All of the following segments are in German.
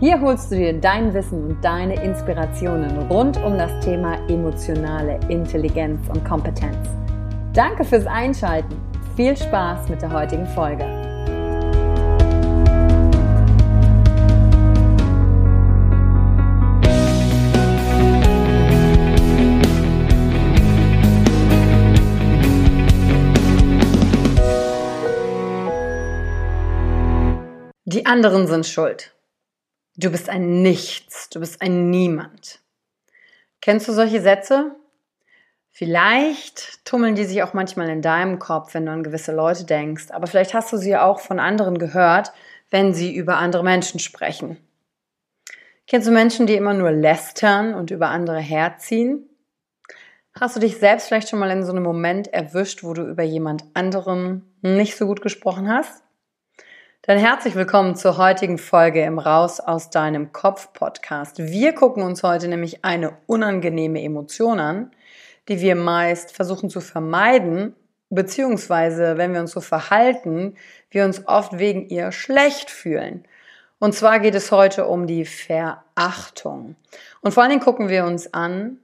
Hier holst du dir dein Wissen und deine Inspirationen rund um das Thema emotionale Intelligenz und Kompetenz. Danke fürs Einschalten. Viel Spaß mit der heutigen Folge. Die anderen sind schuld. Du bist ein Nichts, du bist ein Niemand. Kennst du solche Sätze? Vielleicht tummeln die sich auch manchmal in deinem Kopf, wenn du an gewisse Leute denkst, aber vielleicht hast du sie auch von anderen gehört, wenn sie über andere Menschen sprechen. Kennst du Menschen, die immer nur lästern und über andere herziehen? Hast du dich selbst vielleicht schon mal in so einem Moment erwischt, wo du über jemand anderen nicht so gut gesprochen hast? Dann herzlich willkommen zur heutigen Folge im Raus aus deinem Kopf Podcast. Wir gucken uns heute nämlich eine unangenehme Emotion an, die wir meist versuchen zu vermeiden, beziehungsweise wenn wir uns so verhalten, wir uns oft wegen ihr schlecht fühlen. Und zwar geht es heute um die Verachtung. Und vor allen Dingen gucken wir uns an,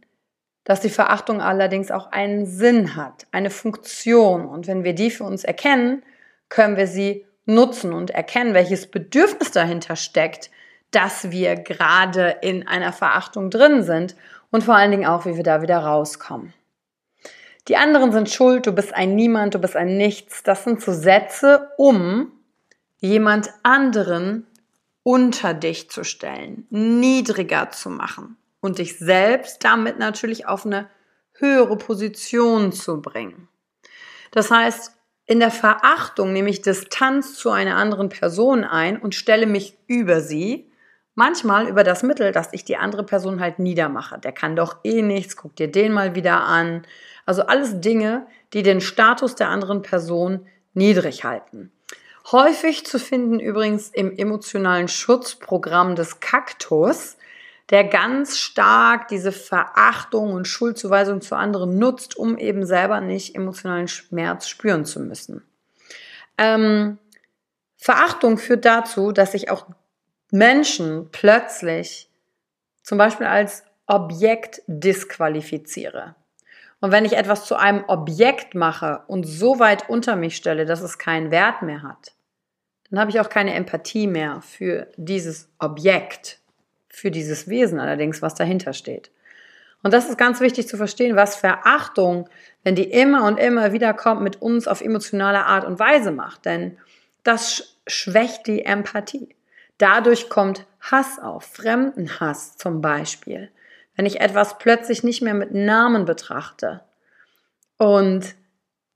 dass die Verachtung allerdings auch einen Sinn hat, eine Funktion. Und wenn wir die für uns erkennen, können wir sie nutzen und erkennen, welches Bedürfnis dahinter steckt, dass wir gerade in einer Verachtung drin sind und vor allen Dingen auch, wie wir da wieder rauskommen. Die anderen sind schuld, du bist ein Niemand, du bist ein Nichts. Das sind so Sätze, um jemand anderen unter dich zu stellen, niedriger zu machen und dich selbst damit natürlich auf eine höhere Position zu bringen. Das heißt, in der Verachtung nehme ich Distanz zu einer anderen Person ein und stelle mich über sie. Manchmal über das Mittel, dass ich die andere Person halt niedermache. Der kann doch eh nichts, guck dir den mal wieder an. Also alles Dinge, die den Status der anderen Person niedrig halten. Häufig zu finden übrigens im emotionalen Schutzprogramm des Kaktus, der ganz stark diese Verachtung und Schuldzuweisung zu anderen nutzt, um eben selber nicht emotionalen Schmerz spüren zu müssen. Ähm, Verachtung führt dazu, dass ich auch Menschen plötzlich zum Beispiel als Objekt disqualifiziere. Und wenn ich etwas zu einem Objekt mache und so weit unter mich stelle, dass es keinen Wert mehr hat, dann habe ich auch keine Empathie mehr für dieses Objekt, für dieses Wesen allerdings, was dahinter steht. Und das ist ganz wichtig zu verstehen, was Verachtung, wenn die immer und immer wieder kommt, mit uns auf emotionale Art und Weise macht. Denn das schwächt die Empathie. Dadurch kommt Hass auf, Fremdenhass zum Beispiel. Wenn ich etwas plötzlich nicht mehr mit Namen betrachte und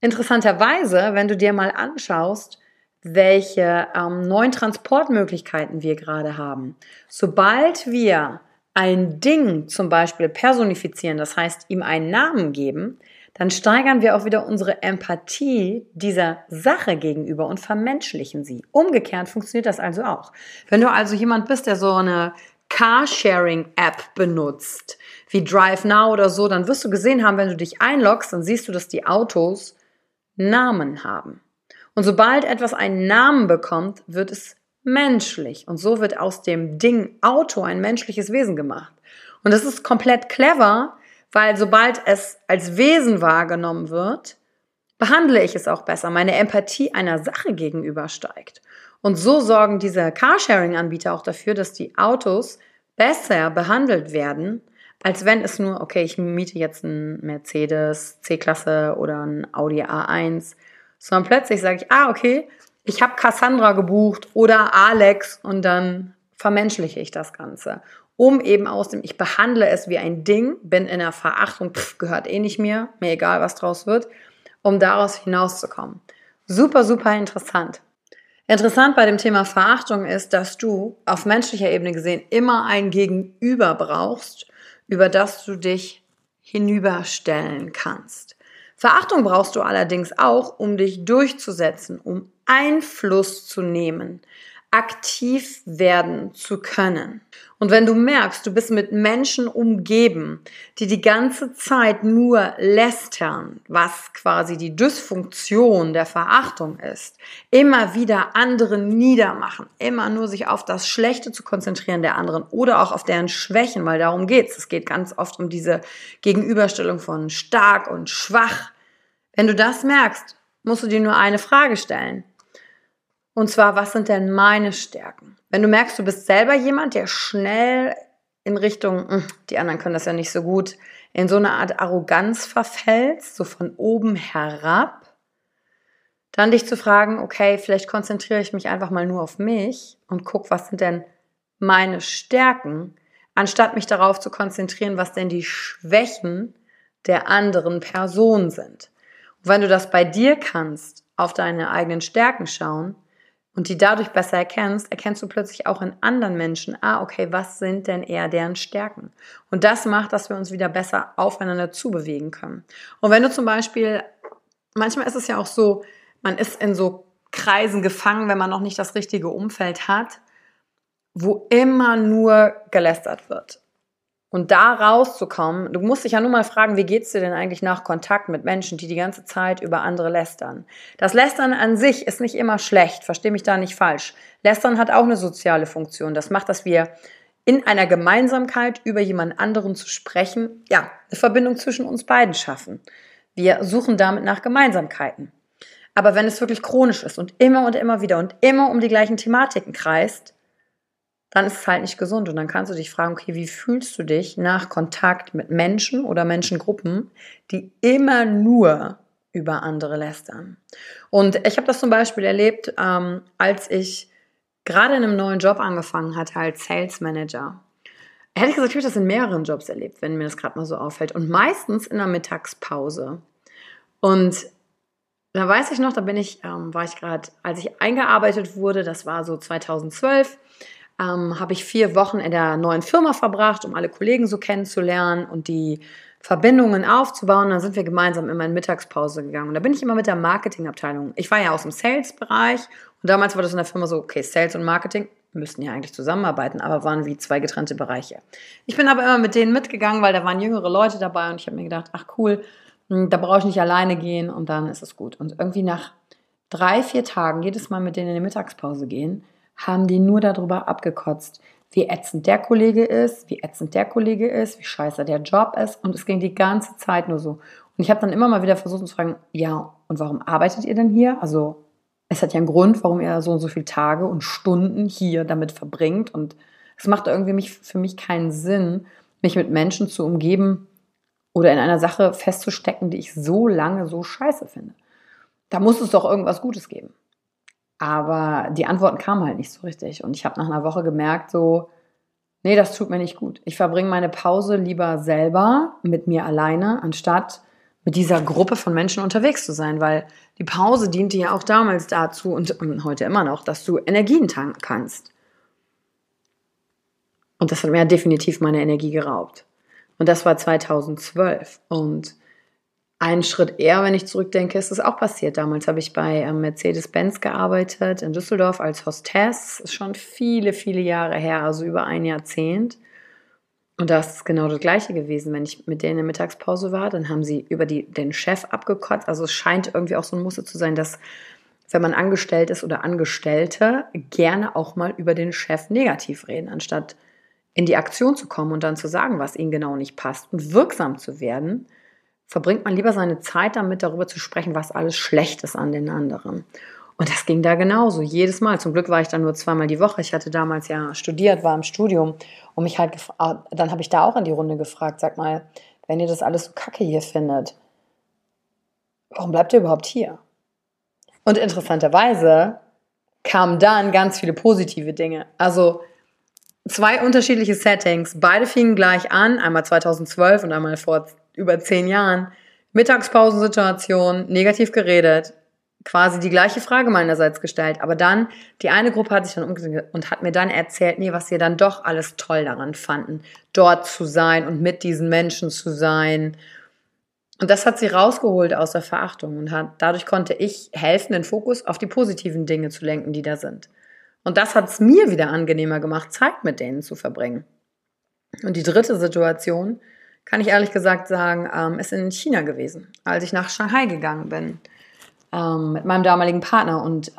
Interessanterweise, wenn du dir mal anschaust, welche ähm, neuen Transportmöglichkeiten wir gerade haben. Sobald wir ein Ding zum Beispiel personifizieren, das heißt ihm einen Namen geben, dann steigern wir auch wieder unsere Empathie dieser Sache gegenüber und vermenschlichen sie. Umgekehrt funktioniert das also auch. Wenn du also jemand bist, der so eine Carsharing-App benutzt, wie Drive Now oder so, dann wirst du gesehen haben, wenn du dich einloggst, dann siehst du, dass die Autos Namen haben. Und sobald etwas einen Namen bekommt, wird es menschlich. Und so wird aus dem Ding Auto ein menschliches Wesen gemacht. Und das ist komplett clever, weil sobald es als Wesen wahrgenommen wird, behandle ich es auch besser. Meine Empathie einer Sache gegenüber steigt. Und so sorgen diese Carsharing-Anbieter auch dafür, dass die Autos besser behandelt werden, als wenn es nur, okay, ich miete jetzt einen Mercedes C-Klasse oder einen Audi A1, sondern plötzlich sage ich, ah, okay, ich habe Cassandra gebucht oder Alex und dann vermenschliche ich das Ganze um eben aus dem, ich behandle es wie ein Ding, bin in der Verachtung, pff, gehört eh nicht mir, mir egal, was draus wird, um daraus hinauszukommen. Super, super interessant. Interessant bei dem Thema Verachtung ist, dass du auf menschlicher Ebene gesehen immer ein Gegenüber brauchst, über das du dich hinüberstellen kannst. Verachtung brauchst du allerdings auch, um dich durchzusetzen, um Einfluss zu nehmen, aktiv werden zu können. Und wenn du merkst, du bist mit Menschen umgeben, die die ganze Zeit nur lästern, was quasi die Dysfunktion der Verachtung ist, immer wieder andere niedermachen, immer nur sich auf das Schlechte zu konzentrieren der anderen oder auch auf deren Schwächen, weil darum geht's. Es geht ganz oft um diese Gegenüberstellung von stark und schwach. Wenn du das merkst, musst du dir nur eine Frage stellen. Und zwar, was sind denn meine Stärken? Wenn du merkst, du bist selber jemand, der schnell in Richtung, hm, die anderen können das ja nicht so gut, in so eine Art Arroganz verfällt, so von oben herab, dann dich zu fragen, okay, vielleicht konzentriere ich mich einfach mal nur auf mich und guck, was sind denn meine Stärken, anstatt mich darauf zu konzentrieren, was denn die Schwächen der anderen Person sind. Und wenn du das bei dir kannst, auf deine eigenen Stärken schauen, und die dadurch besser erkennst, erkennst du plötzlich auch in anderen Menschen, ah, okay, was sind denn eher deren Stärken? Und das macht, dass wir uns wieder besser aufeinander zubewegen können. Und wenn du zum Beispiel, manchmal ist es ja auch so, man ist in so Kreisen gefangen, wenn man noch nicht das richtige Umfeld hat, wo immer nur gelästert wird. Und da rauszukommen, du musst dich ja nur mal fragen, wie geht's dir denn eigentlich nach Kontakt mit Menschen, die die ganze Zeit über andere lästern? Das Lästern an sich ist nicht immer schlecht, versteh mich da nicht falsch. Lästern hat auch eine soziale Funktion. Das macht, dass wir in einer Gemeinsamkeit über jemand anderen zu sprechen, ja, eine Verbindung zwischen uns beiden schaffen. Wir suchen damit nach Gemeinsamkeiten. Aber wenn es wirklich chronisch ist und immer und immer wieder und immer um die gleichen Thematiken kreist, dann ist es halt nicht gesund. Und dann kannst du dich fragen, okay, wie fühlst du dich nach Kontakt mit Menschen oder Menschengruppen, die immer nur über andere lästern? Und ich habe das zum Beispiel erlebt, ähm, als ich gerade in einem neuen Job angefangen hatte als Sales Manager. Hätte ich gesagt, ich habe das in mehreren Jobs erlebt, wenn mir das gerade mal so auffällt. Und meistens in der Mittagspause. Und da weiß ich noch, da bin ich, ähm, war ich gerade, als ich eingearbeitet wurde, das war so 2012, ähm, habe ich vier Wochen in der neuen Firma verbracht, um alle Kollegen so kennenzulernen und die Verbindungen aufzubauen. Dann sind wir gemeinsam immer in Mittagspause gegangen. Und da bin ich immer mit der Marketingabteilung. Ich war ja aus dem Sales-Bereich und damals war das in der Firma so, okay, Sales und Marketing müssten ja eigentlich zusammenarbeiten, aber waren wie zwei getrennte Bereiche. Ich bin aber immer mit denen mitgegangen, weil da waren jüngere Leute dabei und ich habe mir gedacht, ach cool, hm, da brauche ich nicht alleine gehen und dann ist es gut. Und irgendwie nach drei, vier Tagen jedes Mal mit denen in die Mittagspause gehen, haben die nur darüber abgekotzt, wie ätzend der Kollege ist, wie ätzend der Kollege ist, wie scheiße der Job ist. Und es ging die ganze Zeit nur so. Und ich habe dann immer mal wieder versucht zu fragen, ja, und warum arbeitet ihr denn hier? Also es hat ja einen Grund, warum ihr so und so viele Tage und Stunden hier damit verbringt. Und es macht irgendwie mich, für mich keinen Sinn, mich mit Menschen zu umgeben oder in einer Sache festzustecken, die ich so lange so scheiße finde. Da muss es doch irgendwas Gutes geben. Aber die Antworten kamen halt nicht so richtig. Und ich habe nach einer Woche gemerkt, so, nee, das tut mir nicht gut. Ich verbringe meine Pause lieber selber mit mir alleine, anstatt mit dieser Gruppe von Menschen unterwegs zu sein, weil die Pause diente ja auch damals dazu und heute immer noch, dass du Energien tanken kannst. Und das hat mir definitiv meine Energie geraubt. Und das war 2012. Und einen Schritt eher, wenn ich zurückdenke, ist es auch passiert. Damals habe ich bei ähm, Mercedes-Benz gearbeitet in Düsseldorf als Hostess. Ist schon viele, viele Jahre her, also über ein Jahrzehnt. Und da ist es genau das Gleiche gewesen. Wenn ich mit denen in der Mittagspause war, dann haben sie über die, den Chef abgekotzt. Also es scheint irgendwie auch so ein Muster zu sein, dass wenn man angestellt ist oder Angestellte, gerne auch mal über den Chef negativ reden, anstatt in die Aktion zu kommen und dann zu sagen, was ihnen genau nicht passt und wirksam zu werden, verbringt man lieber seine Zeit damit, darüber zu sprechen, was alles schlecht ist an den anderen. Und das ging da genauso, jedes Mal. Zum Glück war ich dann nur zweimal die Woche. Ich hatte damals ja studiert, war im Studium und mich halt, ah, dann habe ich da auch in die Runde gefragt, sag mal, wenn ihr das alles so kacke hier findet, warum bleibt ihr überhaupt hier? Und interessanterweise kamen dann ganz viele positive Dinge. Also zwei unterschiedliche Settings. Beide fingen gleich an, einmal 2012 und einmal vor über zehn Jahren. Mittagspausensituation, negativ geredet, quasi die gleiche Frage meinerseits gestellt. Aber dann, die eine Gruppe hat sich dann umgesehen und hat mir dann erzählt, nee, was sie dann doch alles toll daran fanden, dort zu sein und mit diesen Menschen zu sein. Und das hat sie rausgeholt aus der Verachtung und hat, dadurch konnte ich helfen, den Fokus auf die positiven Dinge zu lenken, die da sind. Und das hat es mir wieder angenehmer gemacht, Zeit mit denen zu verbringen. Und die dritte Situation, kann ich ehrlich gesagt sagen, ähm, ist in China gewesen, als ich nach Shanghai gegangen bin ähm, mit meinem damaligen Partner. Und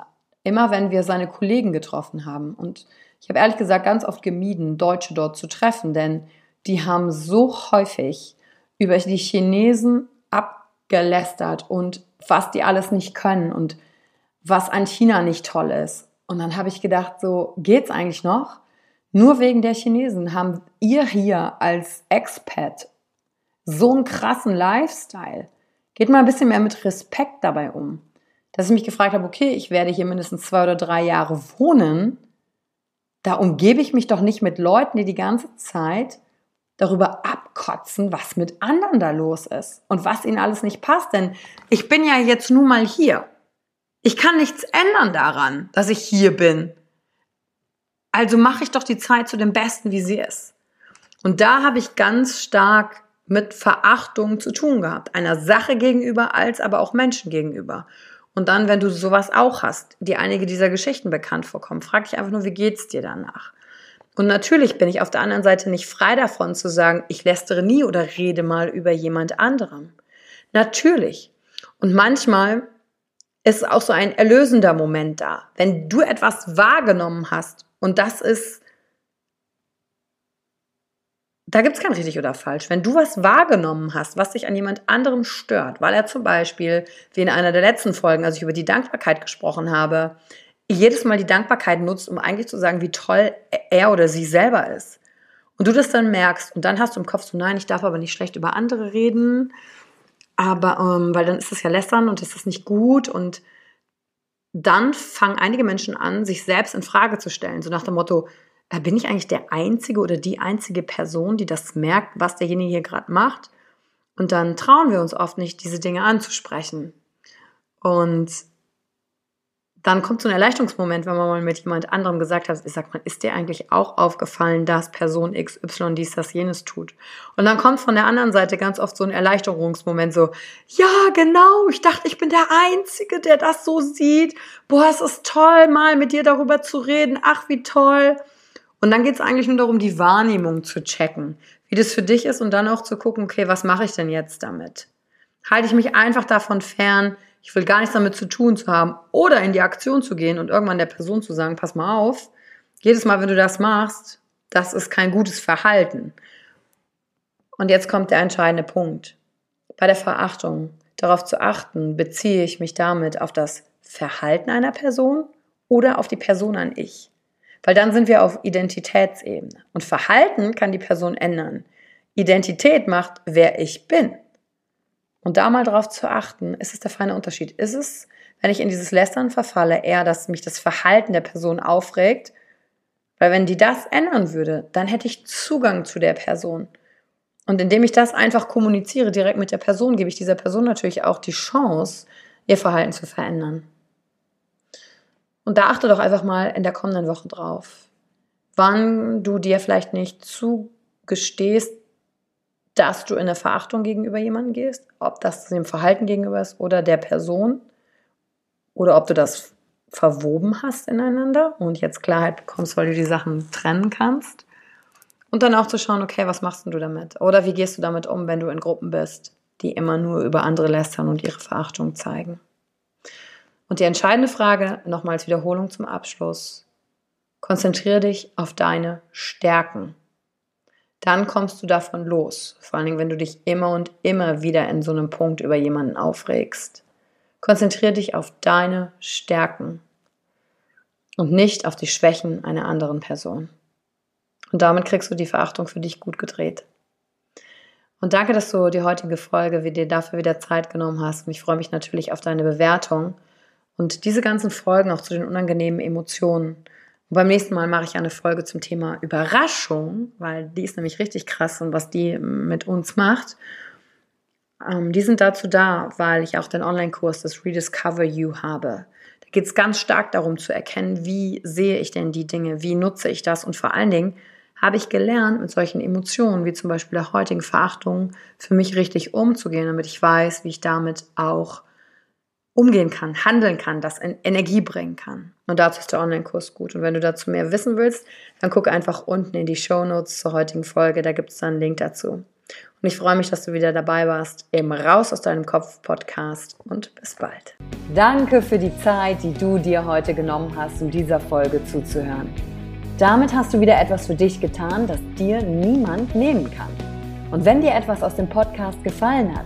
immer wenn wir seine Kollegen getroffen haben, und ich habe ehrlich gesagt ganz oft gemieden, Deutsche dort zu treffen, denn die haben so häufig über die Chinesen abgelästert und was die alles nicht können und was an China nicht toll ist. Und dann habe ich gedacht, so geht's eigentlich noch? Nur wegen der Chinesen haben ihr hier als Expat so einen krassen Lifestyle. Geht mal ein bisschen mehr mit Respekt dabei um. Dass ich mich gefragt habe, okay, ich werde hier mindestens zwei oder drei Jahre wohnen. Da umgebe ich mich doch nicht mit Leuten, die die ganze Zeit darüber abkotzen, was mit anderen da los ist und was ihnen alles nicht passt. Denn ich bin ja jetzt nun mal hier. Ich kann nichts ändern daran, dass ich hier bin. Also mache ich doch die Zeit zu dem Besten, wie sie ist. Und da habe ich ganz stark mit Verachtung zu tun gehabt. Einer Sache gegenüber als aber auch Menschen gegenüber. Und dann, wenn du sowas auch hast, die einige dieser Geschichten bekannt vorkommen, frag dich einfach nur, wie geht's dir danach? Und natürlich bin ich auf der anderen Seite nicht frei davon zu sagen, ich lästere nie oder rede mal über jemand anderem. Natürlich. Und manchmal ist auch so ein erlösender Moment da. Wenn du etwas wahrgenommen hast und das ist, da gibt es kein richtig oder falsch. Wenn du was wahrgenommen hast, was dich an jemand anderem stört, weil er zum Beispiel, wie in einer der letzten Folgen, als ich über die Dankbarkeit gesprochen habe, jedes Mal die Dankbarkeit nutzt, um eigentlich zu sagen, wie toll er oder sie selber ist. Und du das dann merkst und dann hast du im Kopf so, nein, ich darf aber nicht schlecht über andere reden aber ähm, weil dann ist es ja lästern und das ist nicht gut und dann fangen einige Menschen an, sich selbst in Frage zu stellen, so nach dem Motto, bin ich eigentlich der einzige oder die einzige Person, die das merkt, was derjenige hier gerade macht? Und dann trauen wir uns oft nicht, diese Dinge anzusprechen. Und dann kommt so ein Erleichterungsmoment, wenn man mal mit jemand anderem gesagt hat, ich sag mal, ist dir eigentlich auch aufgefallen, dass Person XY dies, das, jenes tut? Und dann kommt von der anderen Seite ganz oft so ein Erleichterungsmoment, so, ja, genau, ich dachte, ich bin der Einzige, der das so sieht. Boah, es ist toll, mal mit dir darüber zu reden. Ach, wie toll. Und dann geht es eigentlich nur darum, die Wahrnehmung zu checken, wie das für dich ist und dann auch zu gucken, okay, was mache ich denn jetzt damit? Halte ich mich einfach davon fern, ich will gar nichts damit zu tun zu haben oder in die Aktion zu gehen und irgendwann der Person zu sagen, pass mal auf, jedes Mal, wenn du das machst, das ist kein gutes Verhalten. Und jetzt kommt der entscheidende Punkt. Bei der Verachtung darauf zu achten, beziehe ich mich damit auf das Verhalten einer Person oder auf die Person an ich. Weil dann sind wir auf Identitätsebene. Und Verhalten kann die Person ändern. Identität macht, wer ich bin. Und da mal drauf zu achten, ist es der feine Unterschied? Ist es, wenn ich in dieses Lästern verfalle, eher, dass mich das Verhalten der Person aufregt? Weil wenn die das ändern würde, dann hätte ich Zugang zu der Person. Und indem ich das einfach kommuniziere direkt mit der Person, gebe ich dieser Person natürlich auch die Chance, ihr Verhalten zu verändern. Und da achte doch einfach mal in der kommenden Woche drauf, wann du dir vielleicht nicht zugestehst, dass du in eine Verachtung gegenüber jemandem gehst, ob das dem Verhalten gegenüber ist oder der Person, oder ob du das verwoben hast ineinander und jetzt Klarheit bekommst, weil du die Sachen trennen kannst. Und dann auch zu schauen, okay, was machst du damit? Oder wie gehst du damit um, wenn du in Gruppen bist, die immer nur über andere lästern und ihre Verachtung zeigen? Und die entscheidende Frage, nochmals Wiederholung zum Abschluss. Konzentriere dich auf deine Stärken. Dann kommst du davon los. Vor allen Dingen, wenn du dich immer und immer wieder in so einem Punkt über jemanden aufregst. Konzentriere dich auf deine Stärken und nicht auf die Schwächen einer anderen Person. Und damit kriegst du die Verachtung für dich gut gedreht. Und danke, dass du die heutige Folge, wie dir dafür wieder Zeit genommen hast. Und ich freue mich natürlich auf deine Bewertung und diese ganzen Folgen auch zu den unangenehmen Emotionen. Und beim nächsten Mal mache ich eine Folge zum Thema Überraschung, weil die ist nämlich richtig krass und was die mit uns macht. Ähm, die sind dazu da, weil ich auch den Online-Kurs des Rediscover You habe. Da geht es ganz stark darum zu erkennen, wie sehe ich denn die Dinge, wie nutze ich das und vor allen Dingen, habe ich gelernt, mit solchen Emotionen wie zum Beispiel der heutigen Verachtung für mich richtig umzugehen, damit ich weiß, wie ich damit auch umgehen kann, handeln kann, das in Energie bringen kann. Und dazu ist der Online-Kurs gut. Und wenn du dazu mehr wissen willst, dann gucke einfach unten in die Show Notes zur heutigen Folge, da gibt es dann einen Link dazu. Und ich freue mich, dass du wieder dabei warst im Raus aus deinem Kopf Podcast und bis bald. Danke für die Zeit, die du dir heute genommen hast, um dieser Folge zuzuhören. Damit hast du wieder etwas für dich getan, das dir niemand nehmen kann. Und wenn dir etwas aus dem Podcast gefallen hat,